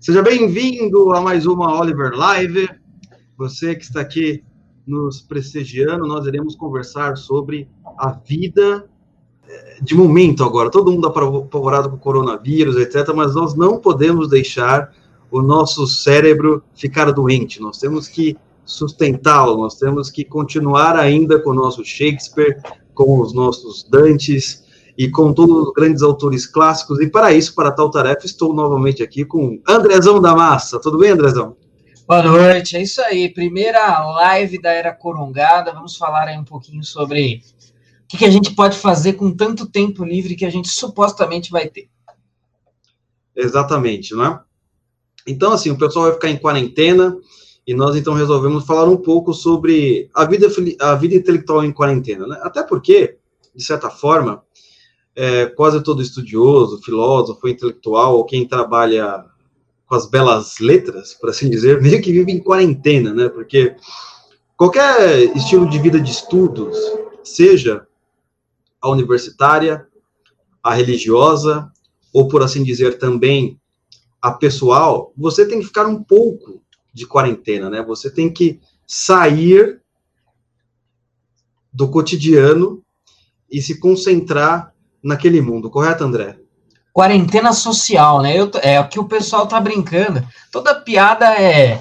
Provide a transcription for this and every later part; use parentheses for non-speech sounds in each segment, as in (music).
Seja bem-vindo a mais uma Oliver Live. Você que está aqui nos prestigiando, nós iremos conversar sobre a vida eh, de momento agora. Todo mundo apavorado com o coronavírus, etc., mas nós não podemos deixar o nosso cérebro ficar doente. Nós temos que sustentá-lo, nós temos que continuar ainda com o nosso Shakespeare, com os nossos Dantes e com todos os grandes autores clássicos. E para isso, para tal tarefa, estou novamente aqui com Andrezão da Massa. Tudo bem, Andrezão? Boa noite, é isso aí. Primeira live da Era Corongada. Vamos falar aí um pouquinho sobre o que, a gente pode fazer com tanto tempo livre que a gente supostamente vai ter. Exatamente, não é? Então, assim, o pessoal vai ficar em quarentena e nós então resolvemos falar um pouco sobre a vida, a vida intelectual em quarentena, né? Até porque, de certa forma, é, quase todo estudioso, filósofo, intelectual, ou quem trabalha com as belas letras, por assim dizer, meio que vive em quarentena, né? Porque qualquer estilo de vida de estudos, seja a universitária, a religiosa, ou por assim dizer também a pessoal, você tem que ficar um pouco de quarentena, né? Você tem que sair do cotidiano e se concentrar naquele mundo, correto, André? Quarentena social, né? Eu, é o que o pessoal tá brincando. Toda piada é,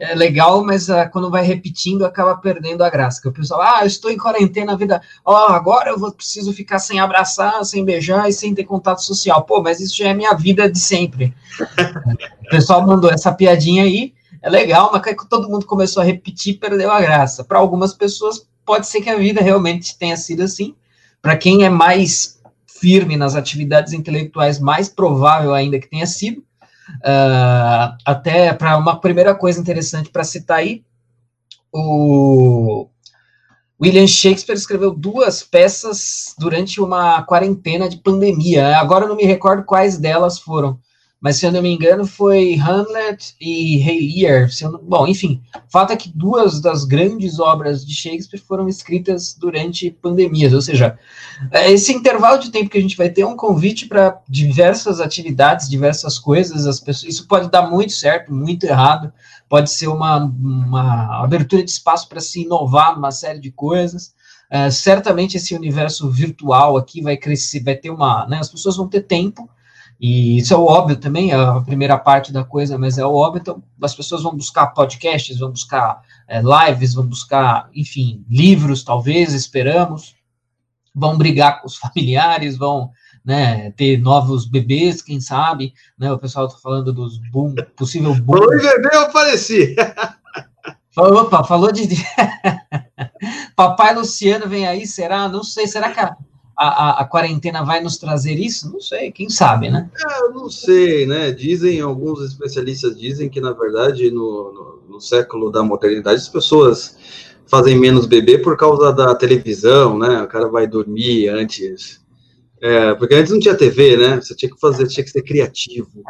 é legal, mas uh, quando vai repetindo acaba perdendo a graça. Que o pessoal, ah, eu estou em quarentena, a vida, ó, oh, agora eu vou preciso ficar sem abraçar, sem beijar e sem ter contato social. Pô, mas isso já é minha vida de sempre. (laughs) o pessoal mandou essa piadinha aí, é legal, mas que todo mundo começou a repetir, perdeu a graça. Para algumas pessoas pode ser que a vida realmente tenha sido assim. Para quem é mais firme nas atividades intelectuais, mais provável ainda que tenha sido. Uh, até para uma primeira coisa interessante para citar aí, o William Shakespeare escreveu duas peças durante uma quarentena de pandemia. Agora eu não me recordo quais delas foram, mas se eu não me engano foi Hamlet e Rei Lear. Bom, enfim, fato é que duas das grandes obras de Shakespeare foram escritas durante pandemias, ou seja, é, esse intervalo de tempo que a gente vai ter é um convite para diversas atividades, diversas coisas, as pessoas, isso pode dar muito certo, muito errado, pode ser uma, uma abertura de espaço para se inovar numa série de coisas, é, certamente esse universo virtual aqui vai crescer, vai ter uma, né, as pessoas vão ter tempo, e isso é óbvio também, é a primeira parte da coisa, mas é óbvio. Então, as pessoas vão buscar podcasts, vão buscar é, lives, vão buscar, enfim, livros, talvez, esperamos. Vão brigar com os (laughs) familiares, vão né, ter novos bebês, quem sabe. Né, o pessoal está falando dos boom, possível boom. Oi, bebê, eu apareci. (laughs) Opa, falou de. (laughs) Papai Luciano vem aí, será? Não sei, será que a a, a, a, quarentena vai nos trazer isso? Não sei, quem sabe, né? É, eu não sei, né? Dizem, alguns especialistas dizem que, na verdade, no, no, no século da modernidade, as pessoas fazem menos bebê por causa da televisão, né? O cara vai dormir antes. É, porque antes não tinha TV, né? Você tinha que fazer, tinha que ser criativo.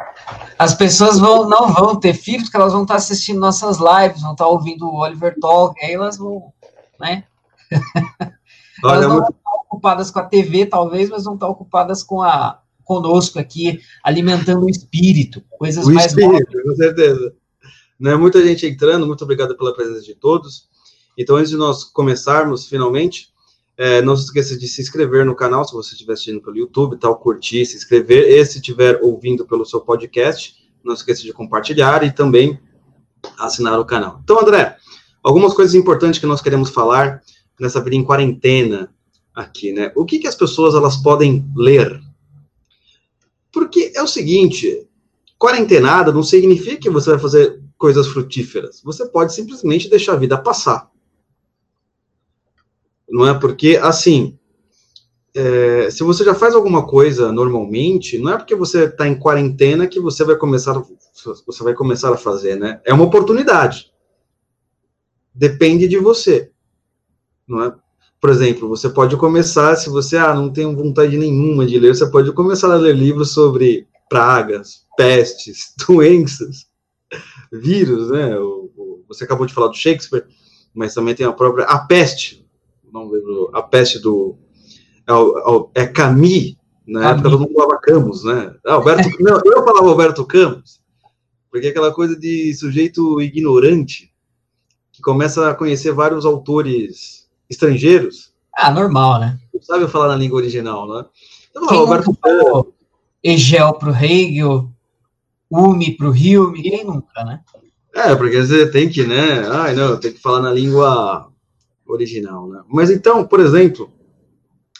As pessoas vão, não vão ter filhos, porque elas vão estar assistindo nossas lives, vão estar ouvindo o Oliver Talk, aí elas vão, né? (laughs) Olha, elas não muito... ocupadas com a TV, talvez, mas não estão ocupadas com a conosco aqui, alimentando o espírito, coisas o mais espírito, com certeza. Né, muita gente entrando, muito obrigado pela presença de todos. Então, antes de nós começarmos, finalmente, é, não se esqueça de se inscrever no canal, se você estiver assistindo pelo YouTube, tal, curtir, se inscrever, e se estiver ouvindo pelo seu podcast, não se esqueça de compartilhar e também assinar o canal. Então, André, algumas coisas importantes que nós queremos falar nessa vida em quarentena aqui, né? O que, que as pessoas elas podem ler? Porque é o seguinte, quarentenada não significa que você vai fazer coisas frutíferas. Você pode simplesmente deixar a vida passar. Não é porque, assim, é, se você já faz alguma coisa normalmente, não é porque você está em quarentena que você vai começar, você vai começar a fazer, né? É uma oportunidade. Depende de você. Não é? Por exemplo, você pode começar, se você ah, não tem vontade nenhuma de ler, você pode começar a ler livros sobre pragas, pestes, (laughs) doenças, vírus, né? O, o, você acabou de falar do Shakespeare, mas também tem a própria A Peste, não lembro, A Peste do. É, é, é Camus, Na época todo mundo falava Camus, né? Ah, Alberto, (laughs) não, eu falava Alberto Camus, porque é aquela coisa de sujeito ignorante que começa a conhecer vários autores estrangeiros. Ah, normal, né? Não sabe falar na língua original, né? Então, Quem Alberto Camus. Egel pro Hegel, Umi pro Hilme, quem nunca, né? É, porque você tem que, né? Ai, não, tem que falar na língua original, né? Mas então, por exemplo,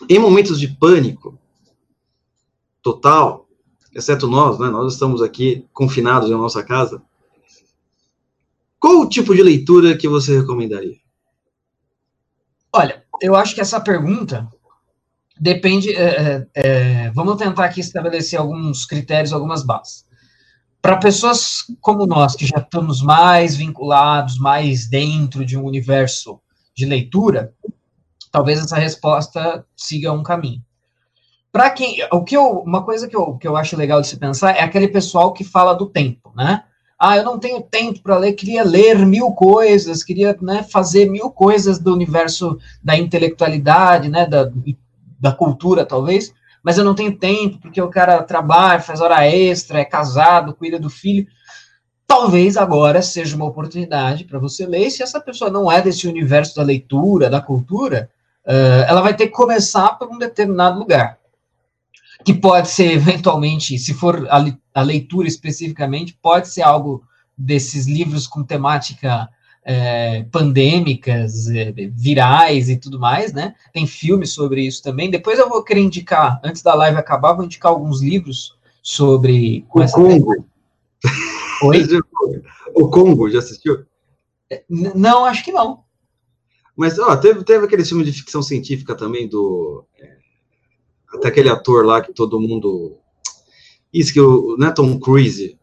em momentos de pânico total, exceto nós, né? Nós estamos aqui confinados em nossa casa. Qual o tipo de leitura que você recomendaria? Olha, eu acho que essa pergunta depende. É, é, é vamos tentar aqui estabelecer alguns critérios, algumas bases. Para pessoas como nós, que já estamos mais vinculados, mais dentro de um universo de leitura, talvez essa resposta siga um caminho. Para quem, o que eu, uma coisa que eu, que eu acho legal de se pensar é aquele pessoal que fala do tempo, né? Ah, eu não tenho tempo para ler, queria ler mil coisas, queria né, fazer mil coisas do universo da intelectualidade, né, da, da cultura, talvez, mas eu não tenho tempo, porque o cara trabalha, faz hora extra, é casado, cuida do filho. Talvez agora seja uma oportunidade para você ler, e se essa pessoa não é desse universo da leitura, da cultura, uh, ela vai ter que começar por um determinado lugar. Que pode ser, eventualmente, se for a, a leitura especificamente, pode ser algo desses livros com temática é, pandêmicas, é, virais e tudo mais, né? Tem filmes sobre isso também. Depois eu vou querer indicar, antes da live acabar, vou indicar alguns livros sobre. O Congo. Oi? (laughs) O Congo, já assistiu? É, não, acho que não. Mas, ó, teve, teve aquele filme de ficção científica também do. Até aquele ator lá que todo mundo. Isso que o. Não é Tom Cruise.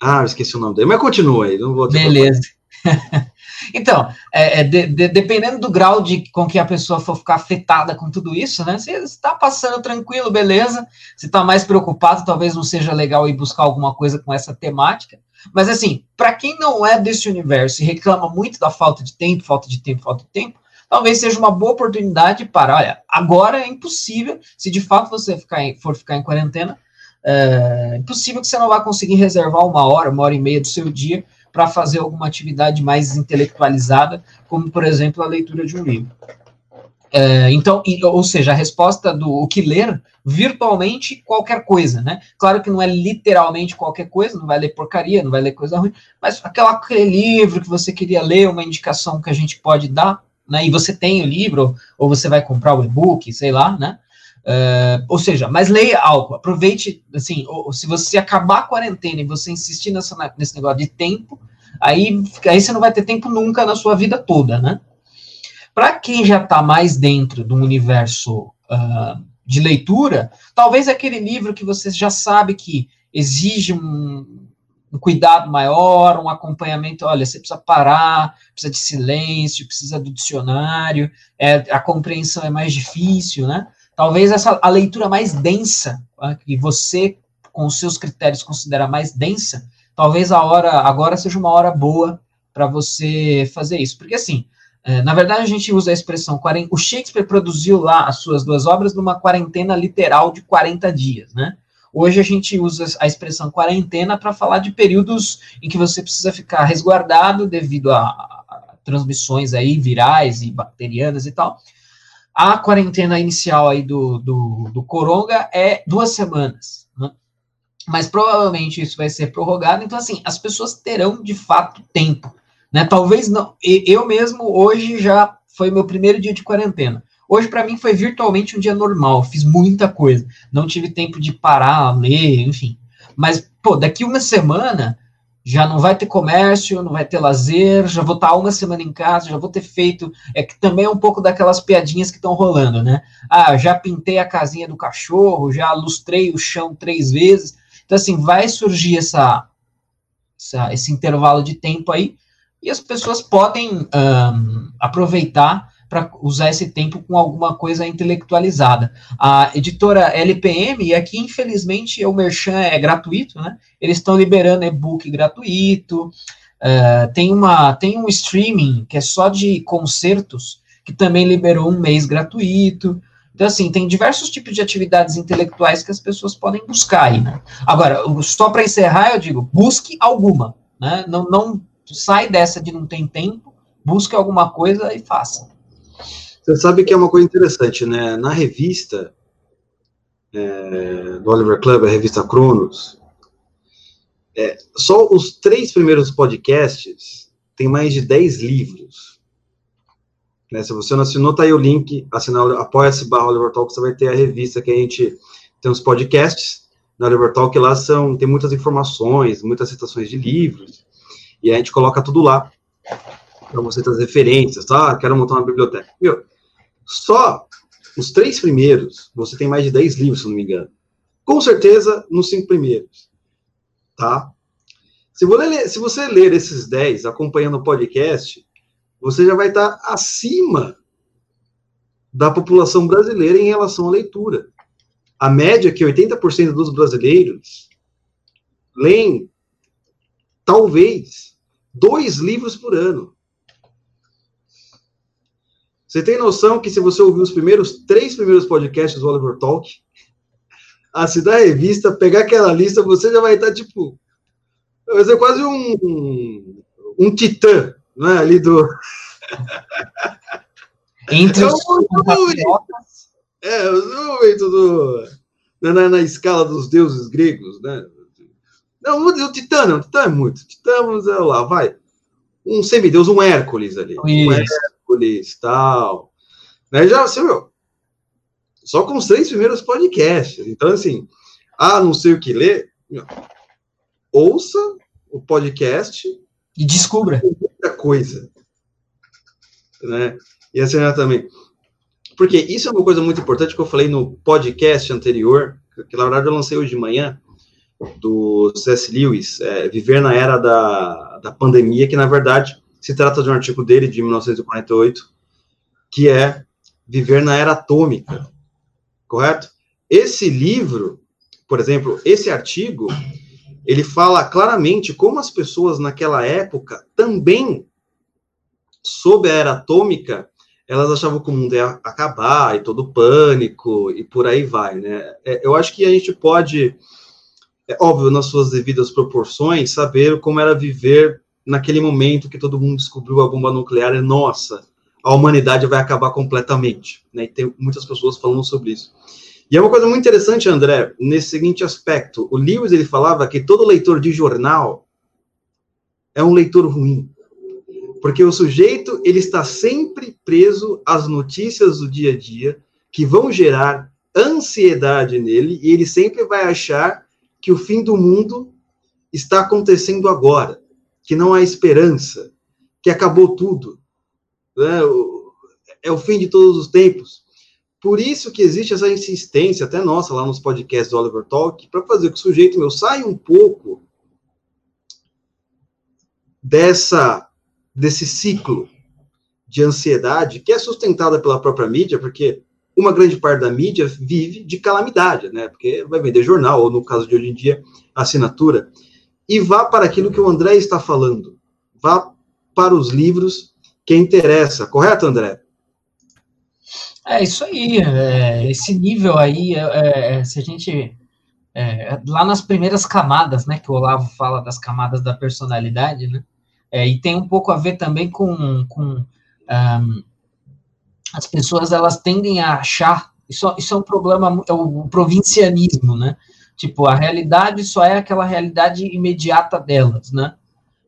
Ah, esqueci o nome dele. Mas continua aí, não vou. Beleza. (laughs) então, é, é, de, de, dependendo do grau de com que a pessoa for ficar afetada com tudo isso, né? Você está passando tranquilo, beleza. Se está mais preocupado, talvez não seja legal ir buscar alguma coisa com essa temática. Mas assim, para quem não é desse universo e reclama muito da falta de tempo, falta de tempo, falta de tempo, talvez seja uma boa oportunidade para, olha, agora é impossível, se de fato você ficar em, for ficar em quarentena, é impossível que você não vá conseguir reservar uma hora, uma hora e meia do seu dia para fazer alguma atividade mais intelectualizada, como, por exemplo, a leitura de um livro. É, então, ou seja, a resposta do o que ler, virtualmente qualquer coisa, né? Claro que não é literalmente qualquer coisa, não vai ler porcaria, não vai ler coisa ruim, mas aquela, aquele livro que você queria ler, uma indicação que a gente pode dar, né? E você tem o livro, ou você vai comprar o e-book, sei lá, né? Uh, ou seja, mas leia algo, aproveite, assim, ou, se você acabar a quarentena e você insistir nessa, nesse negócio de tempo, aí, aí você não vai ter tempo nunca na sua vida toda, né? Para quem já está mais dentro do universo uh, de leitura, talvez aquele livro que você já sabe que exige um, um cuidado maior, um acompanhamento, olha, você precisa parar, precisa de silêncio, precisa do dicionário, é, a compreensão é mais difícil, né? Talvez essa a leitura mais densa, tá? que você, com os seus critérios, considera mais densa, talvez a hora agora seja uma hora boa para você fazer isso. Porque, assim, é, na verdade, a gente usa a expressão. O Shakespeare produziu lá as suas duas obras numa quarentena literal de 40 dias, né? Hoje a gente usa a expressão quarentena para falar de períodos em que você precisa ficar resguardado devido a, a transmissões aí virais e bacterianas e tal. A quarentena inicial aí do, do, do Coronga é duas semanas, né? mas provavelmente isso vai ser prorrogado, então assim, as pessoas terão de fato tempo, né? Talvez não, eu mesmo hoje já foi meu primeiro dia de quarentena. Hoje para mim foi virtualmente um dia normal, fiz muita coisa, não tive tempo de parar, ler, enfim. Mas pô, daqui uma semana já não vai ter comércio, não vai ter lazer, já vou estar uma semana em casa, já vou ter feito. É que também é um pouco daquelas piadinhas que estão rolando, né? Ah, já pintei a casinha do cachorro, já lustrei o chão três vezes. Então, assim, vai surgir essa, essa esse intervalo de tempo aí, e as pessoas podem um, aproveitar para usar esse tempo com alguma coisa intelectualizada. A editora LPM, e aqui infelizmente o Merchan é gratuito, né? Eles estão liberando e-book gratuito. Uh, tem, uma, tem um streaming que é só de concertos, que também liberou um mês gratuito. Então, assim, tem diversos tipos de atividades intelectuais que as pessoas podem buscar aí, né? Agora, só para encerrar, eu digo, busque alguma, né? Não, não sai dessa de não ter tempo, busque alguma coisa e faça. Você sabe que é uma coisa interessante, né? Na revista é, do Oliver Club, a revista Cronos, é, só os três primeiros podcasts tem mais de 10 livros. Né? Se você não assinou, tá aí o link, assinar, apoia-se barra Oliver Talk, você vai ter a revista que a gente tem os podcasts na Oliver Talk, lá são, tem muitas informações, muitas citações de livros, e a gente coloca tudo lá, para você ter as referências, tá? Quero montar uma biblioteca. Meu, só os três primeiros, você tem mais de 10 livros, se não me engano. Com certeza, nos cinco primeiros. Tá? Se você ler, se você ler esses 10 acompanhando o podcast, você já vai estar acima da população brasileira em relação à leitura. A média é que 80% dos brasileiros leem, talvez, dois livros por ano. Você tem noção que se você ouvir os primeiros três primeiros podcasts do Oliver Talk, assinar a revista, pegar aquela lista, você já vai estar tipo. Vai ser quase um, um, um titã, né? Ali do. (laughs) Entre os é, o momento do. Na, na, escala dos deuses gregos, né? Não, o Titã, não, o Titã é muito. Titã, vamos lá, vai. Um semideus, um Hércules ali. Um Hércules Tal. Né? Já, você viu? Só com os três primeiros podcasts. Então, assim, ah, não sei o que ler, ouça o podcast e descubra muita coisa. Né? E assim também. Porque isso é uma coisa muito importante que eu falei no podcast anterior, que na verdade eu lancei hoje de manhã, do C.S. Lewis, é, Viver na Era da, da Pandemia, que na verdade se trata de um artigo dele de 1948, que é Viver na Era Atômica, correto? Esse livro, por exemplo, esse artigo, ele fala claramente como as pessoas naquela época também, sob a era atômica, elas achavam que o mundo ia acabar e todo pânico e por aí vai, né? É, eu acho que a gente pode, é óbvio, nas suas devidas proporções, saber como era viver naquele momento que todo mundo descobriu a bomba nuclear, é nossa, a humanidade vai acabar completamente. Né? E tem muitas pessoas falando sobre isso. E é uma coisa muito interessante, André, nesse seguinte aspecto. O Lewis, ele falava que todo leitor de jornal é um leitor ruim. Porque o sujeito, ele está sempre preso às notícias do dia a dia, que vão gerar ansiedade nele, e ele sempre vai achar que o fim do mundo está acontecendo agora que não há esperança, que acabou tudo. Né? É o fim de todos os tempos. Por isso que existe essa insistência, até nossa, lá nos podcasts do Oliver Talk, para fazer que o sujeito meu saia um pouco dessa desse ciclo de ansiedade que é sustentada pela própria mídia, porque uma grande parte da mídia vive de calamidade, né? Porque vai vender jornal, ou no caso de hoje em dia, assinatura e vá para aquilo que o André está falando. Vá para os livros que interessa, correto, André? É isso aí, é, esse nível aí, é, é se a gente, é, lá nas primeiras camadas, né, que o Olavo fala das camadas da personalidade, né, é, e tem um pouco a ver também com, com um, as pessoas, elas tendem a achar, isso, isso é um problema, é o provincianismo, né, Tipo, a realidade só é aquela realidade imediata delas, né?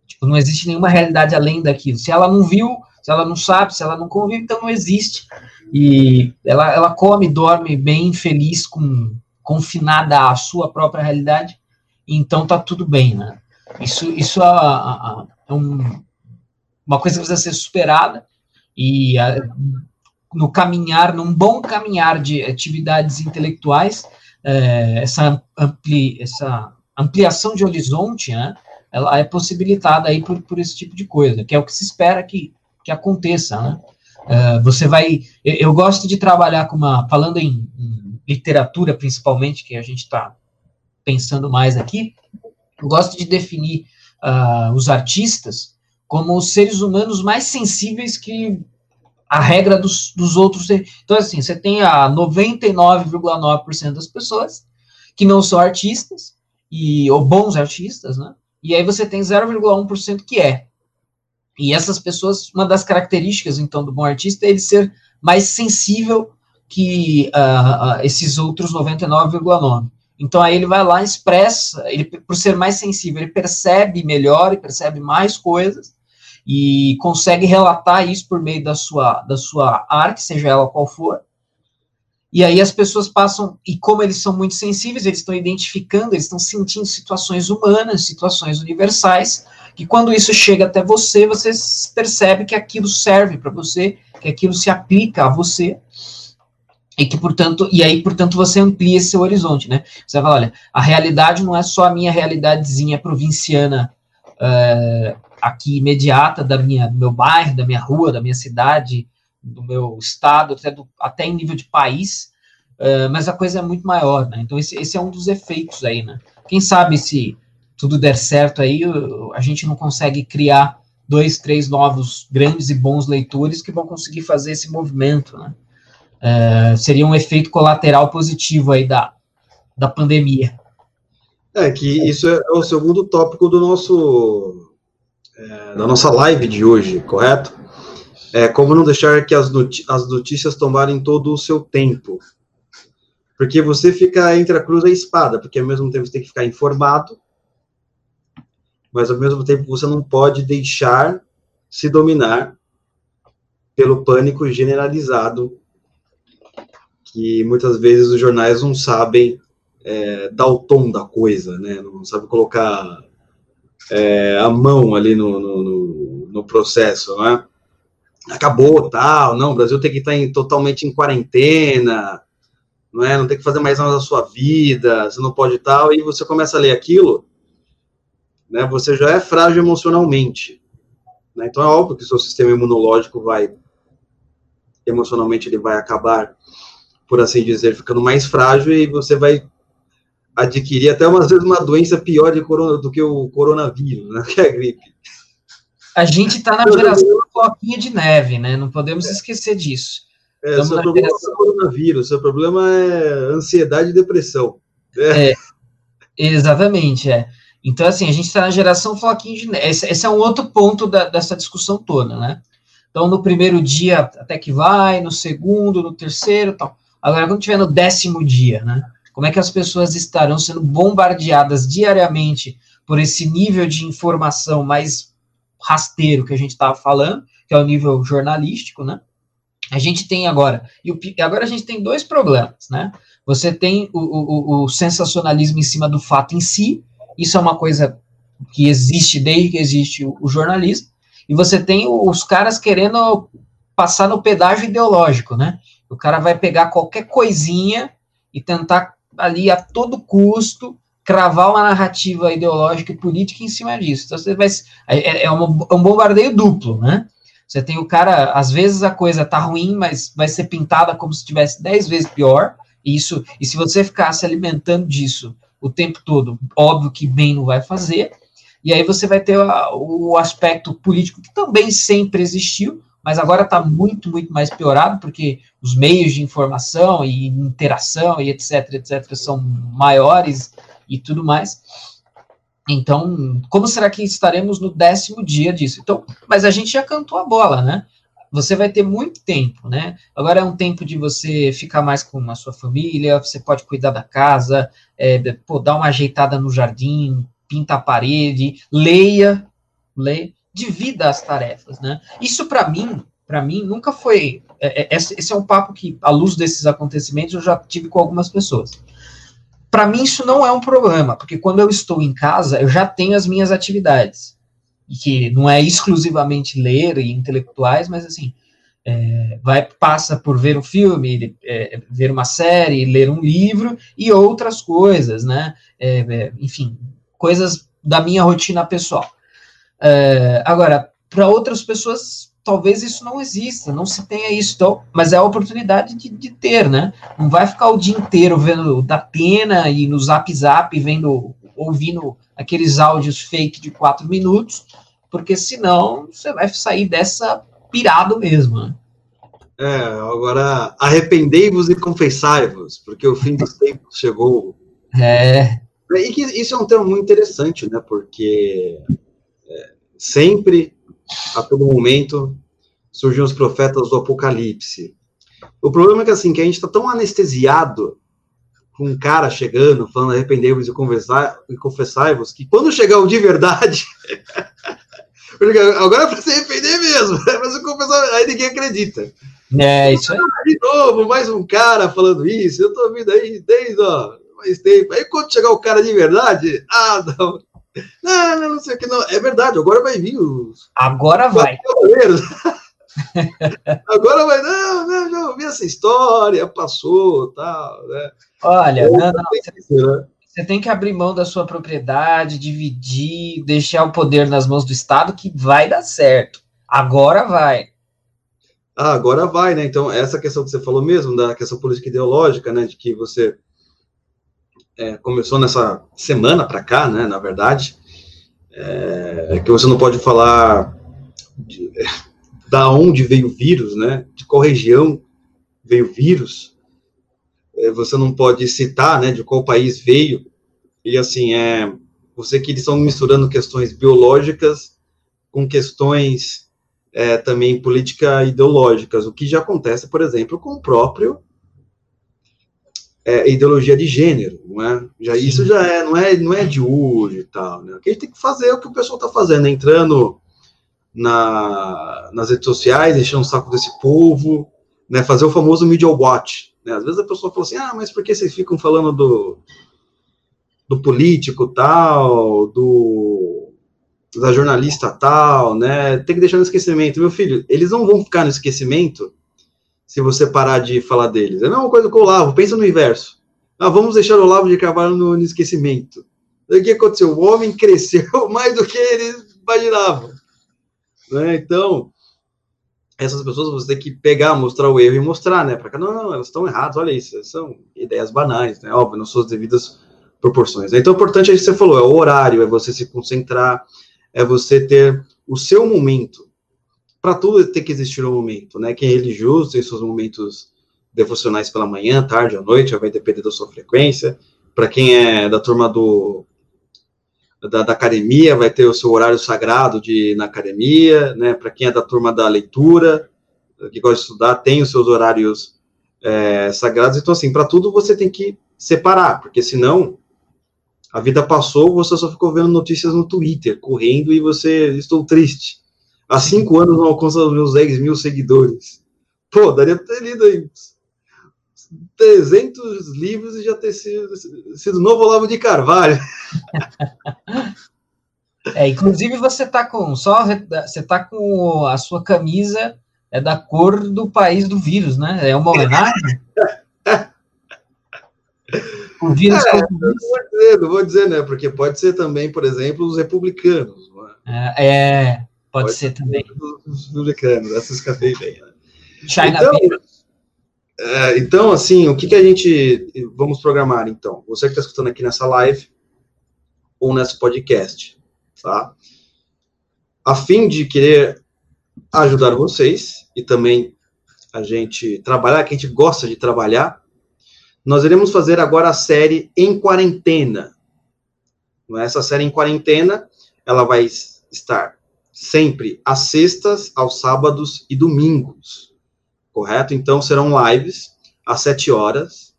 Tipo, não existe nenhuma realidade além daquilo. Se ela não viu, se ela não sabe, se ela não convive, então não existe. E ela, ela come, dorme bem, feliz, com, confinada à sua própria realidade, então tá tudo bem, né? Isso, isso é, é um, uma coisa que precisa ser superada e no caminhar, num bom caminhar de atividades intelectuais, é, essa, ampli, essa ampliação de horizonte, né, ela é possibilitada aí por, por esse tipo de coisa, que é o que se espera que, que aconteça, né? É, você vai, eu, eu, gosto de trabalhar com uma, falando em, em literatura principalmente, que a gente está pensando mais aqui, eu gosto de definir uh, os artistas como os seres humanos mais sensíveis que a regra dos, dos outros. Então, assim, você tem a 99,9% das pessoas que não são artistas, e, ou bons artistas, né? E aí você tem 0,1% que é. E essas pessoas, uma das características, então, do bom artista é ele ser mais sensível que uh, uh, esses outros 99,9%. Então aí ele vai lá expressa, ele por ser mais sensível, ele percebe melhor e percebe mais coisas e consegue relatar isso por meio da sua da sua arte, seja ela qual for. E aí as pessoas passam e como eles são muito sensíveis, eles estão identificando, eles estão sentindo situações humanas, situações universais, que quando isso chega até você, você percebe que aquilo serve para você, que aquilo se aplica a você e que, portanto, e aí, portanto, você amplia seu horizonte, né? Você vai falar, olha, a realidade não é só a minha realidadezinha provinciana uh, aqui imediata da minha, do meu bairro, da minha rua, da minha cidade, do meu estado, até, do, até em nível de país, uh, mas a coisa é muito maior, né? Então, esse, esse é um dos efeitos aí, né? Quem sabe se tudo der certo aí, a gente não consegue criar dois, três novos grandes e bons leitores que vão conseguir fazer esse movimento, né? É, seria um efeito colateral positivo aí da, da pandemia. É, que isso é o segundo tópico do nosso, é, da nossa live de hoje, correto? É como não deixar que as, as notícias tomarem todo o seu tempo. Porque você fica entre a cruz e a espada, porque ao mesmo tempo você tem que ficar informado, mas ao mesmo tempo você não pode deixar se dominar pelo pânico generalizado que muitas vezes os jornais não sabem é, dar o tom da coisa, né? Não sabem colocar é, a mão ali no, no, no, processo, né? Acabou, tal, não, o Brasil tem que estar em, totalmente em quarentena, não é? Não tem que fazer mais nada da sua vida, você não pode tal, e você começa a ler aquilo, né? Você já é frágil emocionalmente, né? Então é óbvio que seu sistema imunológico vai, emocionalmente ele vai acabar por assim dizer, ficando mais frágil e você vai adquirir até umas vezes uma doença pior de corona, do que o coronavírus, né, (laughs) que é a gripe. A gente está na geração floquinha de neve, né? Não podemos é. esquecer disso. É, seu problema geração... é o coronavírus, seu problema é ansiedade e depressão. É. é exatamente, é. Então, assim, a gente está na geração floquinha de neve. Esse, esse é um outro ponto da, dessa discussão toda, né? Então, no primeiro dia, até que vai, no segundo, no terceiro, tal. Agora, quando tiver no décimo dia, né? Como é que as pessoas estarão sendo bombardeadas diariamente por esse nível de informação mais rasteiro que a gente estava falando, que é o nível jornalístico, né? A gente tem agora, e agora a gente tem dois problemas, né? Você tem o, o, o sensacionalismo em cima do fato em si, isso é uma coisa que existe desde que existe o, o jornalismo, e você tem os caras querendo passar no pedágio ideológico, né? O cara vai pegar qualquer coisinha e tentar ali a todo custo cravar uma narrativa ideológica e política em cima disso. Então você vai é, é, é, um, é um bombardeio duplo, né? Você tem o cara, às vezes a coisa tá ruim, mas vai ser pintada como se tivesse dez vezes pior. E isso, e se você ficar se alimentando disso o tempo todo, óbvio que bem não vai fazer. E aí você vai ter o aspecto político que também sempre existiu, mas agora está muito, muito mais piorado, porque os meios de informação e interação e etc, etc, são maiores e tudo mais. Então, como será que estaremos no décimo dia disso? Então, mas a gente já cantou a bola, né? Você vai ter muito tempo, né? Agora é um tempo de você ficar mais com a sua família, você pode cuidar da casa, é, pô, dar uma ajeitada no jardim, pinta a parede, leia, leia divida as tarefas, né? Isso para mim, para mim nunca foi. É, é, esse é um papo que, à luz desses acontecimentos, eu já tive com algumas pessoas. Para mim isso não é um problema, porque quando eu estou em casa, eu já tenho as minhas atividades, e que não é exclusivamente ler e intelectuais, mas assim, é, vai passa por ver um filme, é, ver uma série, ler um livro e outras coisas, né? É, é enfim, coisas da minha rotina pessoal. É, agora, para outras pessoas, talvez isso não exista, não se tenha isso, então, mas é a oportunidade de, de, ter, né? Não vai ficar o dia inteiro vendo da pena e no zap zap, vendo, ouvindo aqueles áudios fake de quatro minutos, porque senão você vai sair dessa pirado mesmo, né? É, agora arrependei-vos e confessai-vos, porque o fim dos (laughs) tempos chegou. É. E que isso é um termo muito interessante, né? Porque é, sempre, a todo momento, surgiam os profetas do Apocalipse. O problema é que assim, que a gente está tão anestesiado com um cara chegando, falando arrependei-vos e confessai-vos, que quando chegar o de verdade, (laughs) agora é para se arrepender mesmo, (laughs) é para se confessar, aí ninguém acredita. É, isso aí. De novo, mais um cara falando isso, eu tô ouvindo aí desde, ó, mais tempo. Aí quando chegar o cara de verdade, (laughs) ah, não. Não, não, não sei o que, não. É verdade, agora vai vir os. Agora vai. (laughs) agora vai, não, não, já ouvi essa história, passou, tal, né? Olha, não, não, você, né? você tem que abrir mão da sua propriedade, dividir, deixar o poder nas mãos do Estado, que vai dar certo. Agora vai. Ah, agora vai, né? Então, essa questão que você falou mesmo, da questão política ideológica, né, de que você é, começou nessa semana para cá, né, na verdade, é, que você não pode falar de, (laughs) da onde veio o vírus, né, de qual região veio o vírus, é, você não pode citar, né, de qual país veio, e assim, é, você que eles estão misturando questões biológicas com questões é, também política ideológicas, o que já acontece, por exemplo, com o próprio é, ideologia de gênero, não é? Já, isso já é não, é, não é de hoje e tal, né? O que a gente tem que fazer é o que o pessoal está fazendo, entrando na, nas redes sociais, enchendo o saco desse povo, né? Fazer o famoso media watch, né? Às vezes a pessoa fala assim, ah, mas por que vocês ficam falando do, do político tal, do da jornalista tal, né? Tem que deixar no esquecimento. Meu filho, eles não vão ficar no esquecimento se você parar de falar deles. É a mesma coisa com o Olavo, pensa no inverso. Ah, vamos deixar o Olavo de Carvalho no, no esquecimento. O que aconteceu? O homem (laughs) cresceu mais do que eles imaginavam. Né? Então, essas pessoas você tem que pegar, mostrar o erro e mostrar, né? Para cá, não, não, elas estão erradas, olha isso, são ideias banais, né? Óbvio, nas suas devidas proporções. Então, o importante é isso que você falou, é o horário, é você se concentrar, é você ter o seu momento. Para tudo tem que existir um momento, né? Quem é religioso tem seus momentos devocionais pela manhã, tarde, à noite, vai depender da sua frequência. Para quem é da turma do da, da, academia, vai ter o seu horário sagrado de na academia, né? Para quem é da turma da leitura, que gosta de estudar, tem os seus horários é, sagrados. Então, assim, para tudo você tem que separar, porque senão a vida passou, você só ficou vendo notícias no Twitter, correndo, e você, estou triste. Há cinco anos não alcança os meus 10 mil seguidores. Pô, daria ter lido aí 300 livros e já ter sido, sido novo Olavo de Carvalho. (laughs) É, inclusive você tá com só você tá com a sua camisa é da cor do país do vírus, né? É uma homenagem. (laughs) o vírus é, não vou, dizer, não vou dizer, né? Porque pode ser também, por exemplo, os republicanos. É? é, é, pode, pode ser, ser, também. Os republicanos, essa escapei bem. Né? China então, é, então, assim, o que, que a gente vamos programar, então? Você que está escutando aqui nessa live ou nesse podcast, tá? A fim de querer ajudar vocês e também a gente trabalhar, que a gente gosta de trabalhar, nós iremos fazer agora a série em quarentena. É? Essa série em quarentena, ela vai estar sempre às sextas, aos sábados e domingos correto? Então serão lives às 7 horas,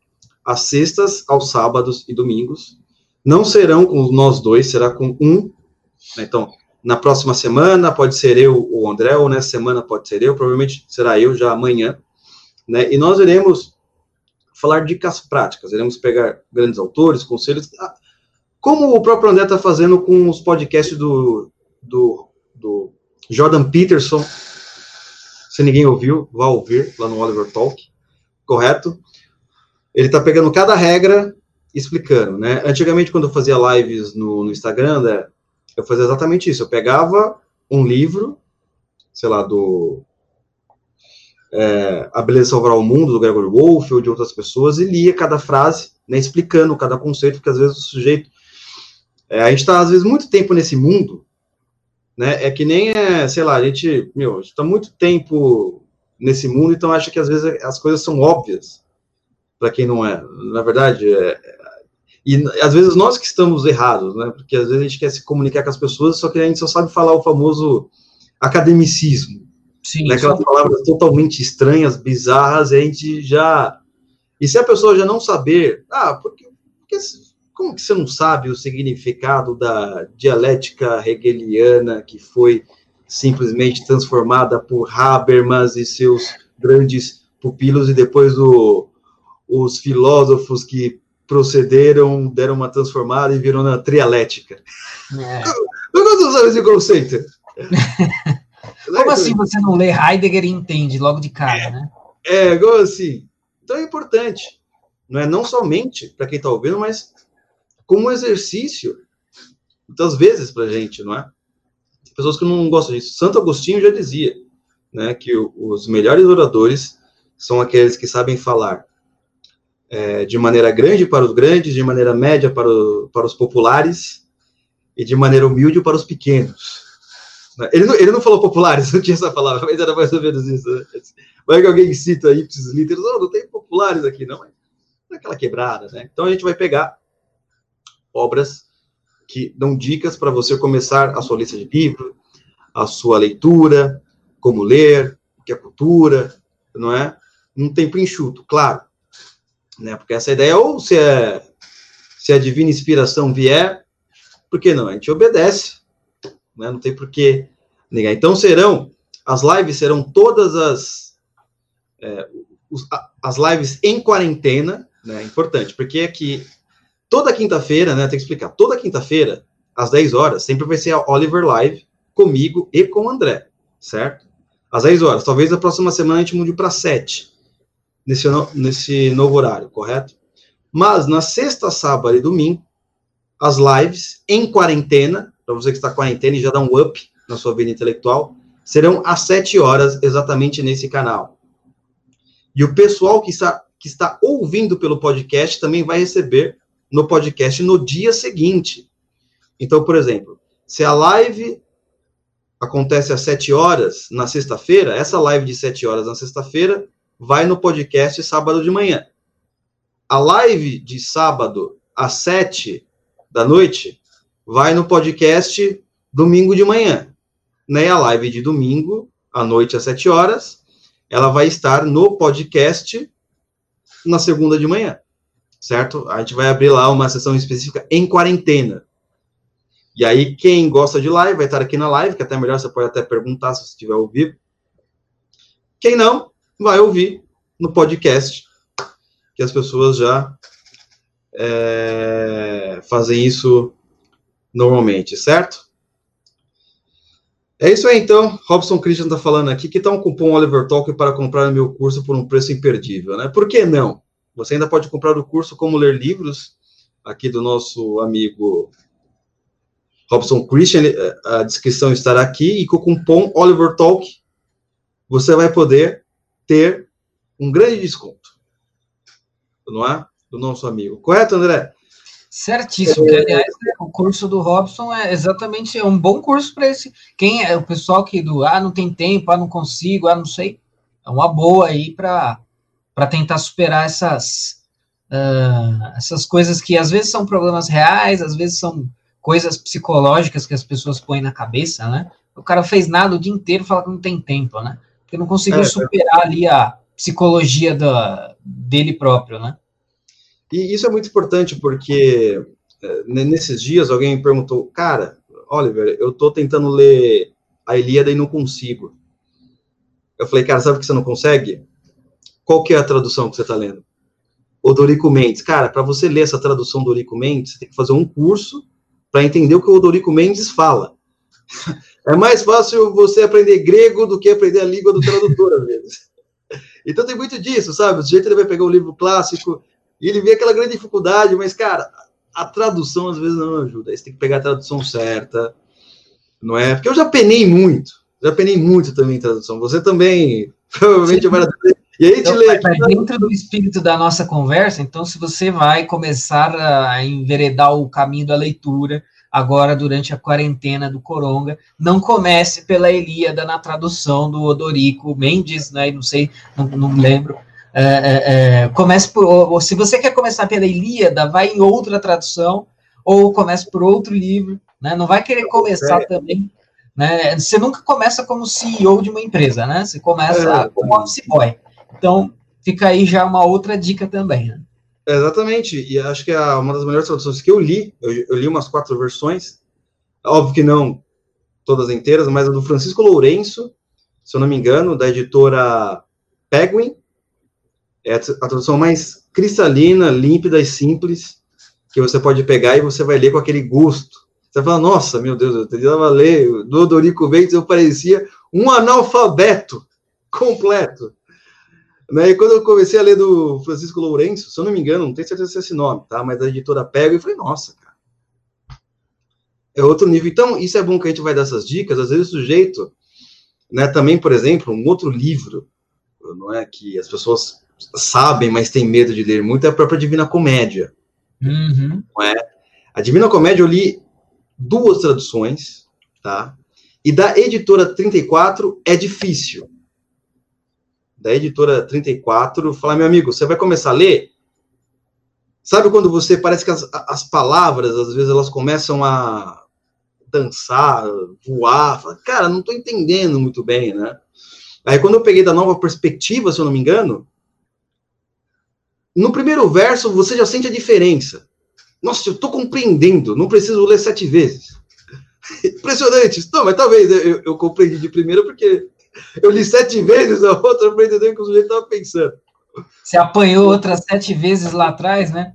às sextas, aos sábados e domingos. Não serão com nós dois, será com um. Né? Então, na próxima semana pode ser eu ou o André, ou nessa semana pode ser eu, provavelmente será eu já amanhã. Né? E nós iremos falar dicas práticas, iremos pegar grandes autores, conselhos, ah, como o próprio André está fazendo com os podcasts do, do Jordan Peterson, se ninguém ouviu, vá ouvir lá no Oliver Talk, correto? Ele está pegando cada regra explicando, né? Antigamente, quando eu fazia lives no, no Instagram, né, eu fazia exatamente isso. Eu pegava um livro, sei lá, do é, A Beleza Salvará o Mundo, do Gregory Wolfe, ou de outras pessoas, e lia cada frase, né, explicando cada conceito, porque às vezes o sujeito... É, a gente está, às vezes, muito tempo nesse mundo, né? É que nem, é, sei lá, a gente, meu, está muito tempo nesse mundo, então acha que às vezes as coisas são óbvias para quem não é. Na verdade, é, e às vezes nós que estamos errados, né? Porque às vezes a gente quer se comunicar com as pessoas, só que a gente só sabe falar o famoso academicismo. Sim, né? Aquelas palavras totalmente estranhas, bizarras, e a gente já. E se a pessoa já não saber, ah, porque, porque como que você não sabe o significado da dialética hegeliana que foi simplesmente transformada por Habermas e seus grandes pupilos e depois o, os filósofos que procederam, deram uma transformada e virou na trialética. É. Como você sabe esse conceito? (laughs) como assim você não lê Heidegger e entende logo de cara, né? É, como assim? Então é importante, não é não somente para quem está ouvindo, mas como exercício, muitas vezes para a gente, não é? Pessoas que não gostam disso. Santo Agostinho já dizia, né, que os melhores oradores são aqueles que sabem falar é, de maneira grande para os grandes, de maneira média para, o, para os populares e de maneira humilde para os pequenos. Né? Ele não, ele não falou populares, (laughs) não tinha essa palavra, mas era mais ou menos isso. Né? Vai que alguém cita ipsis literis, oh, não tem populares aqui, não, mas aquela quebrada, né? Então a gente vai pegar obras que dão dicas para você começar a sua lista de livro, a sua leitura, como ler, o que é cultura, não é? Num tempo enxuto, claro né? Porque essa ideia, ou se é se a divina inspiração vier, por que não? A gente obedece, né? Não tem por que negar. Então serão, as lives serão todas as é, os, as lives em quarentena, né? Importante, porque aqui toda quinta-feira, né? Tem que explicar. Toda quinta-feira, às 10 horas, sempre vai ser a Oliver Live comigo e com o André, certo? Às 10 horas. Talvez a próxima semana a gente mude para 7 nesse, nesse novo horário, correto? Mas na sexta, sábado e domingo, as lives em quarentena, para você que está em quarentena e já dá um up na sua vida intelectual, serão às sete horas, exatamente nesse canal. E o pessoal que está, que está ouvindo pelo podcast também vai receber no podcast no dia seguinte. Então, por exemplo, se a live acontece às sete horas na sexta-feira, essa live de sete horas na sexta-feira vai no podcast sábado de manhã. A live de sábado às sete da noite vai no podcast domingo de manhã. Né? A live de domingo à noite às sete horas, ela vai estar no podcast na segunda de manhã, certo? A gente vai abrir lá uma sessão específica em quarentena. E aí, quem gosta de live vai estar aqui na live, que é até melhor você pode até perguntar se você estiver ao vivo. Quem não, vai ouvir no podcast, que as pessoas já é, fazem isso normalmente, certo? É isso aí, então. Robson Christian está falando aqui que está um cupom Oliver Talk para comprar meu curso por um preço imperdível, né? Por que não? Você ainda pode comprar o curso Como Ler Livros, aqui do nosso amigo Robson Christian. A descrição estará aqui. E com o cupom Oliver Talk, você vai poder ter um grande desconto, não é? Do nosso amigo. Correto, André? Certíssimo. É... aliás, o curso do Robson é exatamente é um bom curso para esse. Quem é o pessoal que do ah, não tem tempo, ah, não consigo, ah, não sei. É uma boa aí para tentar superar essas, uh, essas coisas que às vezes são problemas reais, às vezes são coisas psicológicas que as pessoas põem na cabeça, né? O cara fez nada o dia inteiro e fala que não tem tempo, né? Porque não conseguiu é, superar ali a psicologia da, dele próprio, né? E isso é muito importante porque é, nesses dias alguém me perguntou, cara, Oliver, eu tô tentando ler a Ilíada e não consigo. Eu falei, cara, sabe o que você não consegue? Qual que é a tradução que você está lendo? Odorico Mendes. Cara, para você ler essa tradução do Odorico Mendes, você tem que fazer um curso para entender o que o Odorico Mendes fala. (laughs) É mais fácil você aprender grego do que aprender a língua do tradutor, às vezes. (laughs) Então tem muito disso, sabe? O sujeito ele vai pegar um livro clássico e ele vê aquela grande dificuldade, mas, cara, a tradução às vezes não ajuda. Aí você tem que pegar a tradução certa, não é? Porque eu já penei muito, já penei muito também em tradução. Você também, (laughs) provavelmente, vai. E aí, então, lê, dentro do espírito da nossa conversa, então, se você vai começar a enveredar o caminho da leitura, agora durante a quarentena do Coronga, não comece pela Ilíada na tradução do Odorico Mendes, né, não sei, não, não lembro, é, é, é, comece por, ou, se você quer começar pela Ilíada, vai em outra tradução, ou comece por outro livro, né, não vai querer começar é. também, né, você nunca começa como CEO de uma empresa, né, você começa é. como office boy, então fica aí já uma outra dica também, né. Exatamente, e acho que é uma das melhores traduções que eu li, eu, eu, li umas quatro versões, óbvio que não todas inteiras, mas a do Francisco Lourenço, se eu não me engano, da editora Penguin, é a tradução mais cristalina, límpida e simples que você pode pegar e você vai ler com aquele gosto. Você vai falar, nossa, meu Deus, eu tentava ler do Odorico Veites, eu parecia um analfabeto completo. Né? E quando eu comecei a ler do Francisco Lourenço, se eu não me engano, não tenho certeza se é esse nome, tá? Mas a editora pega e falei, nossa, cara. É outro nível. Então, isso é bom que a gente vai dar essas dicas. Às vezes o sujeito, né, também, por exemplo, um outro livro, não é que as pessoas sabem, mas têm medo de ler muito, é a própria Divina Comédia. Uhum. Não é? A Divina Comédia eu li duas traduções, tá? E da editora 34 é difícil da editora 34, falar, meu amigo, você vai começar a ler? Sabe quando você parece que as, as palavras, às vezes, elas começam a dançar, voar, fala, cara, não estou entendendo muito bem, né? Aí quando eu peguei da nova perspectiva, se eu não me engano, no primeiro verso você já sente a diferença. Nossa, eu estou compreendendo, não preciso ler sete vezes. (laughs) Impressionante. Não, mas talvez eu, eu compreendi de primeira porque eu li sete vezes a outra para entender o que o sujeito estava pensando. Você apanhou outras sete vezes lá atrás, né?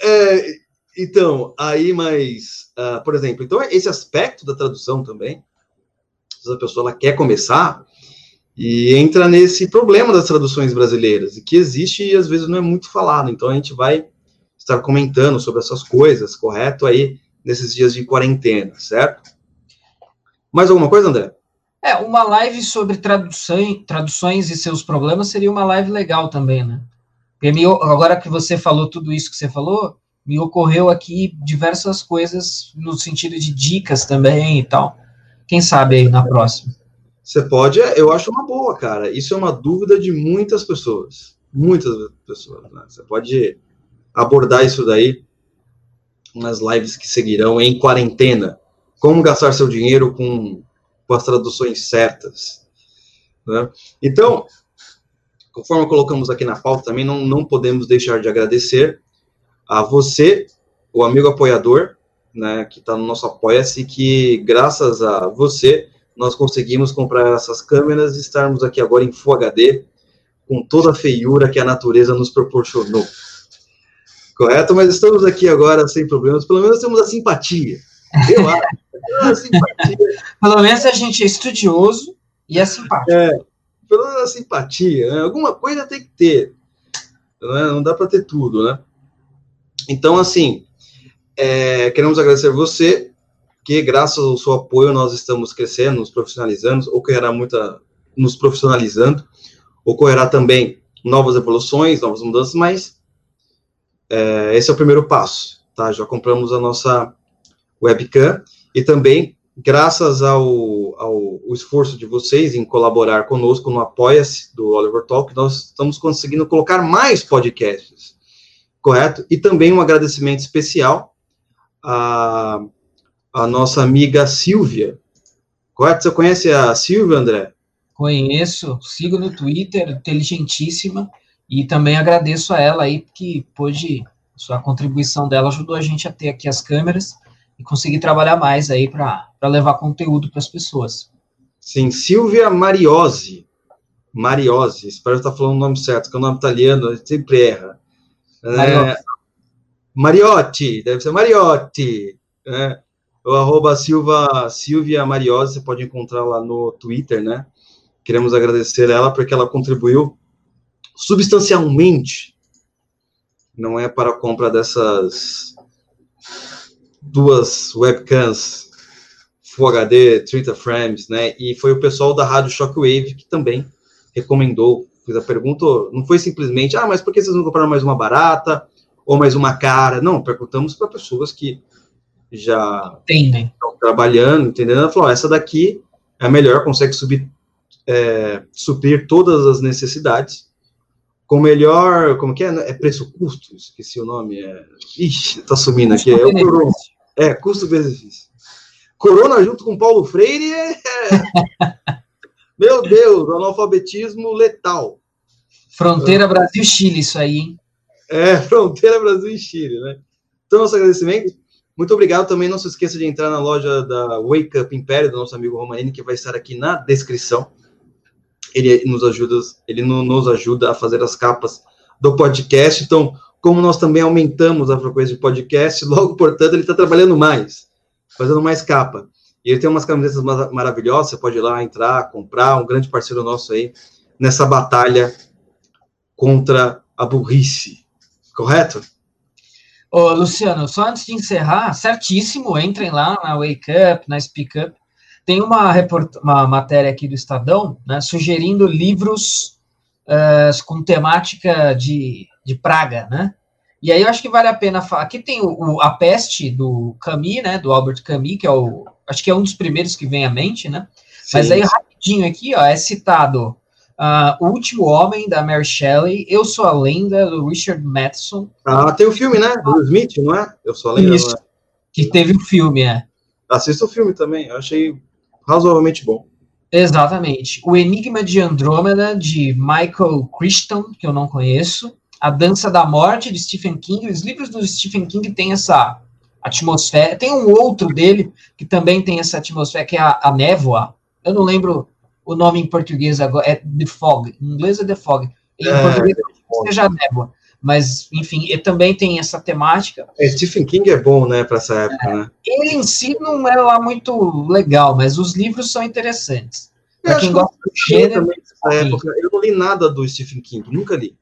É, então, aí, mas, uh, por exemplo, então esse aspecto da tradução também, se a pessoa ela quer começar, e entra nesse problema das traduções brasileiras, que existe e às vezes não é muito falado, então a gente vai estar comentando sobre essas coisas, correto, aí, nesses dias de quarentena, certo? Mais alguma coisa, André? É, uma live sobre tradução, traduções e seus problemas seria uma live legal também, né? Me, agora que você falou tudo isso que você falou, me ocorreu aqui diversas coisas no sentido de dicas também e tal. Quem sabe aí na próxima. Você pode, é, eu acho uma boa, cara. Isso é uma dúvida de muitas pessoas. Muitas pessoas. Né? Você pode abordar isso daí nas lives que seguirão em quarentena. Como gastar seu dinheiro com com as traduções certas. Né? Então, conforme colocamos aqui na pauta, também não, não podemos deixar de agradecer a você, o amigo apoiador, né, que está no nosso Apoia-se, que graças a você nós conseguimos comprar essas câmeras e estarmos aqui agora em Full HD, com toda a feiura que a natureza nos proporcionou. Correto? Mas estamos aqui agora sem problemas, pelo menos temos a simpatia. Eu acho. (laughs) Pelo menos a gente é estudioso e é simpático. É, pelo menos a simpatia. Né? Alguma coisa tem que ter. Né? Não dá para ter tudo, né? Então, assim, é, queremos agradecer você, que graças ao seu apoio nós estamos crescendo, nos profissionalizando, ocorrerá muita nos profissionalizando, ocorrerá também novas evoluções, novas mudanças, mas é, esse é o primeiro passo, tá? Já compramos a nossa webcam e também graças ao, ao, ao esforço de vocês em colaborar conosco no Apoia-se do Oliver Talk, nós estamos conseguindo colocar mais podcasts, correto? E também um agradecimento especial à, à nossa amiga Silvia, correto? Você conhece a Silvia, André? Conheço, sigo no Twitter, inteligentíssima, e também agradeço a ela aí, que pôde, sua contribuição dela ajudou a gente a ter aqui as câmeras, e conseguir trabalhar mais aí para levar conteúdo para as pessoas. Sim, Silvia Mariose. Mariose, espero estar falando o nome certo, porque o nome italiano sempre erra. É, Mariotti, deve ser Mariotti. Né? O arroba Silva, Silvia Mariose, você pode encontrar lá no Twitter, né? Queremos agradecer ela porque ela contribuiu substancialmente, não é para a compra dessas duas webcams Full HD, 30 frames, né? E foi o pessoal da Rádio Shockwave que também recomendou, fez a pergunta, não foi simplesmente, ah, mas por que vocês não compraram mais uma barata ou mais uma cara? Não, perguntamos para pessoas que já Entendem. estão trabalhando, entendendo? Ela falou, essa daqui é a melhor, consegue subir, é, suprir todas as necessidades, com melhor, como que é? É preço-custo? Esqueci o nome, é... Ixi, tá sumindo aqui, é o. É, custo-benefício. Corona junto com Paulo Freire é... (laughs) Meu Deus, analfabetismo letal. Fronteira Brasil-Chile, isso aí, hein? É, (laughs) fronteira Brasil e Chile, né? Então, nosso agradecimento. Muito obrigado também. Não se esqueça de entrar na loja da Wake Up Império, do nosso amigo Romanini, que vai estar aqui na descrição. Ele nos ajuda, ele nos ajuda a fazer as capas do podcast. Então, como nós também aumentamos a frequência de podcast, (laughs) logo, portanto, ele está trabalhando mais, fazendo mais capa. E ele tem umas camisetas maravilhosas, você pode ir lá entrar, comprar, um grande parceiro nosso aí, nessa batalha contra a burrice. Correto? Ô, Luciano, só antes de encerrar, certíssimo, entrem lá na Wake Up, na Speak Up. Tem uma, uma matéria aqui do Estadão, né, sugerindo livros uh, com temática de, de praga, né? E aí eu acho que vale a pena falar. Aqui tem o, o, A Peste, do Camus, né? Do Albert Camus, que é o. Acho que é um dos primeiros que vem à mente, né? Sim. Mas aí, rapidinho aqui, ó, é citado Uh, o Último Homem, da Mary Shelley, Eu Sou a Lenda, do Richard Matheson. Ah, tem o filme, né? Do Smith, não é? Eu Sou a Lenda. Isso, é? que teve o filme, é. Assista o filme também, eu achei razoavelmente bom. Exatamente. O Enigma de Andrômeda, de Michael Crichton, que eu não conheço. A Dança da Morte, de Stephen King. Os livros do Stephen King têm essa atmosfera. Tem um outro dele que também tem essa atmosfera, que é a, a Névoa. Eu não lembro o nome em português agora é The Fog, em inglês é The Fog, em é, português é seja névoa, mas enfim, ele também tem essa temática. É, Stephen King é bom, né, para essa época, é, né? Ele em si não é lá muito legal, mas os livros são interessantes. Para quem gosta do gênero. Época, eu não li nada do Stephen King, nunca li.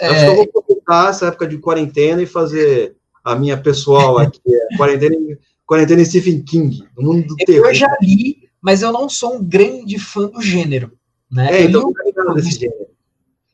É... Acho que eu vou aproveitar essa época de quarentena e fazer a minha pessoal aqui, é, (laughs) quarentena, quarentena Stephen King, no mundo do eu terror. Eu já li mas eu não sou um grande fã do gênero. Né? É, eu, então, li um, desse gênero.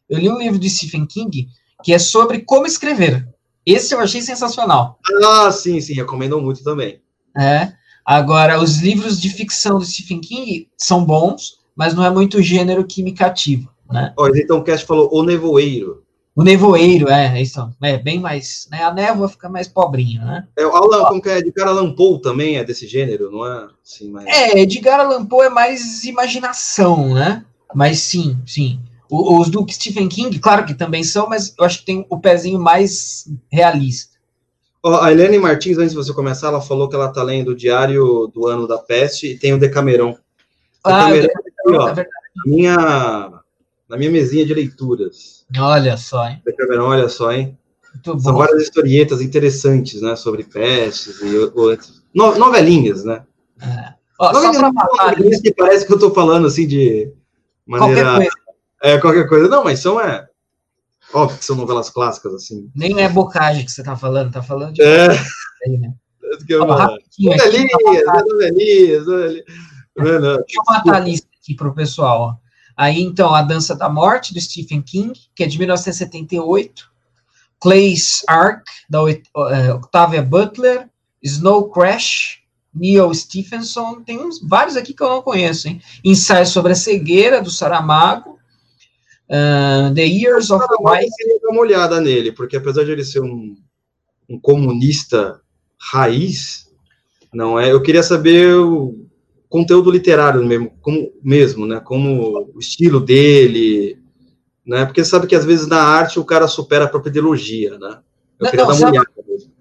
eu li um livro de Stephen King que é sobre como escrever. Esse eu achei sensacional. Ah, sim, sim, recomendo muito também. É. Agora, os livros de ficção do Stephen King são bons, mas não é muito o gênero que me cativa. Né? Olha, então o Cast falou O Nevoeiro. O nevoeiro, é, é, isso. É bem mais. Né, a névoa fica mais pobrinha, né? É, o Alan, como que é? Edgar Allan Poe também é desse gênero, não é? Sim, mas... É, Edgar Allan Poe é mais imaginação, né? Mas sim, sim. O, os do Stephen King, claro que também são, mas eu acho que tem o pezinho mais realista. Oh, a Helene Martins, antes de você começar, ela falou que ela tá lendo o Diário do Ano da Peste e tem o Decameron. Ah, Decameron, Decameron ó, é verdade. Minha, na minha mesinha de leituras. Olha só, hein? Decameron, olha só, hein? Muito São bom. várias historietas interessantes, né? Sobre pestes e outras. No, novelinhas, né? É. Ó, novelinhas, matar, que parece que eu tô falando assim de maneira. Qualquer coisa. É, qualquer coisa. Não, mas são é. Óbvio que são novelas clássicas, assim. Nem é bocagem que você tá falando, tá falando de. É. Aí, né? Ó, novelinhas, novelinhas, novelinhas. Deixa eu matar a lista aqui pro pessoal, ó. Aí, então, A Dança da Morte, do Stephen King, que é de 1978. Clay's Ark, da uh, Octavia Butler. Snow Crash, Neil Stephenson. Tem uns, vários aqui que eu não conheço, hein? Ensaio sobre a Cegueira, do Saramago. Uh, The Years of Life. Eu dar uma olhada nele, porque apesar de ele ser um, um comunista raiz, não é? Eu queria saber o, conteúdo literário mesmo, como, mesmo, né? Como o estilo dele, né? Porque sabe que às vezes na arte o cara supera a própria ideologia, né? Eu não, não, sabe,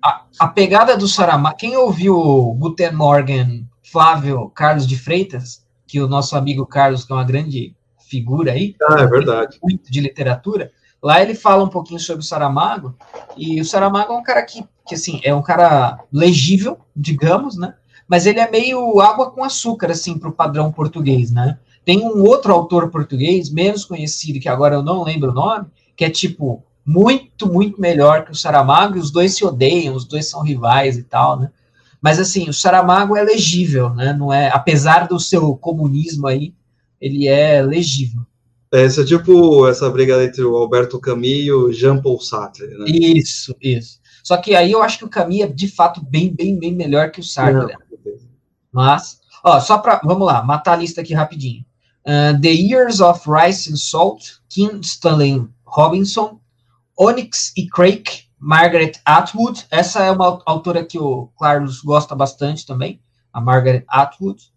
a, a, pegada do Saramago, quem ouviu o Guten Morgen, Flávio Carlos de Freitas, que o nosso amigo Carlos, que é uma grande figura aí, ah, é verdade. muito de literatura, lá ele fala um pouquinho sobre o Saramago, e o Saramago é um cara que, que assim, é um cara legível, digamos, né? Mas ele é meio água com açúcar, assim, para o padrão português, né? Tem um outro autor português, menos conhecido, que agora eu não lembro o nome, que é tipo muito, muito melhor que o Saramago, e os dois se odeiam, os dois são rivais e tal, né? Mas assim, o Saramago é legível, né? Não é, apesar do seu comunismo aí, ele é legível. É, é tipo essa briga entre o Alberto Camus e o Jean Paul Sartre, né? Isso, isso. Só que aí eu acho que o Camille é de fato bem, bem, bem melhor que o Sartre. Né? Mas, ó, só para, vamos lá, matar a lista aqui rapidinho. Uh, The Years of Rice and Salt, Kim Stanley Robinson, Onyx e Craig, Margaret Atwood. Essa é uma autora que o Carlos gosta bastante também, a Margaret Atwood.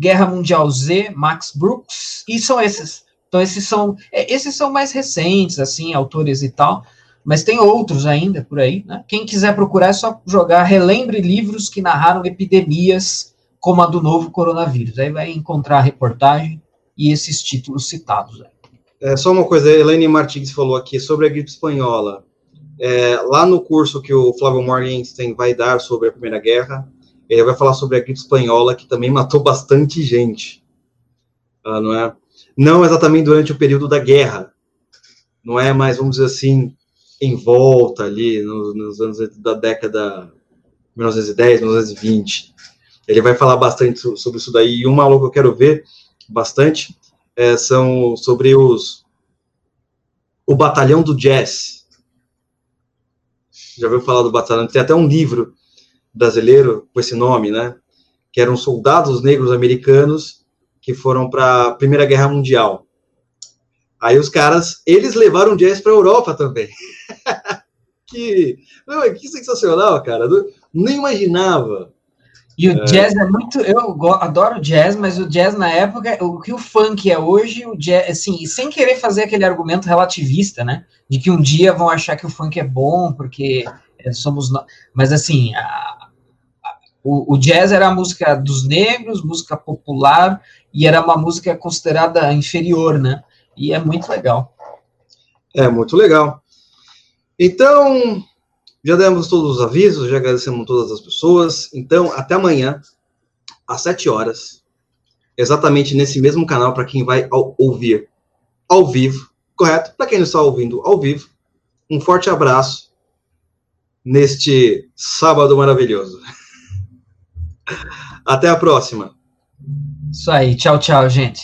Guerra Mundial Z, Max Brooks, e são esses. Então esses são, é, esses são mais recentes, assim, autores e tal, mas tem outros ainda por aí, né? Quem quiser procurar é só jogar Relembre livros que narraram epidemias como a do novo coronavírus. Aí vai encontrar a reportagem e esses títulos citados. É, só uma coisa, a Elaine Martins falou aqui sobre a gripe espanhola. É, lá no curso que o Flávio Morgenstern vai dar sobre a Primeira Guerra, ele vai falar sobre a gripe espanhola, que também matou bastante gente. Ah, não é? Não exatamente durante o período da guerra, não é mais, vamos dizer assim, em volta ali, nos, nos anos da década 1910, 1920. Ele vai falar bastante sobre isso daí. E uma aula que eu quero ver bastante é, são sobre os o batalhão do jazz. Já ouviu falar do batalhão? Tem até um livro brasileiro com esse nome, né? Que eram soldados negros americanos que foram para a Primeira Guerra Mundial. Aí os caras, eles levaram jazz para a Europa também. (laughs) que, não, que sensacional, cara. nem imaginava e o é. jazz é muito. Eu adoro jazz, mas o jazz na época, o que o funk é hoje, o jazz, assim, sem querer fazer aquele argumento relativista, né? De que um dia vão achar que o funk é bom, porque é, somos. Mas, assim, a, a, o, o jazz era a música dos negros, música popular, e era uma música considerada inferior, né? E é muito legal. É, muito legal. Então, já demos todos os avisos, já agradecemos todas as pessoas. Então, até amanhã, às 7 horas, exatamente nesse mesmo canal, para quem vai ao, ouvir ao vivo, correto? Para quem não está ouvindo ao vivo, um forte abraço neste sábado maravilhoso. (laughs) Até a próxima. Isso aí. Tchau, tchau, gente.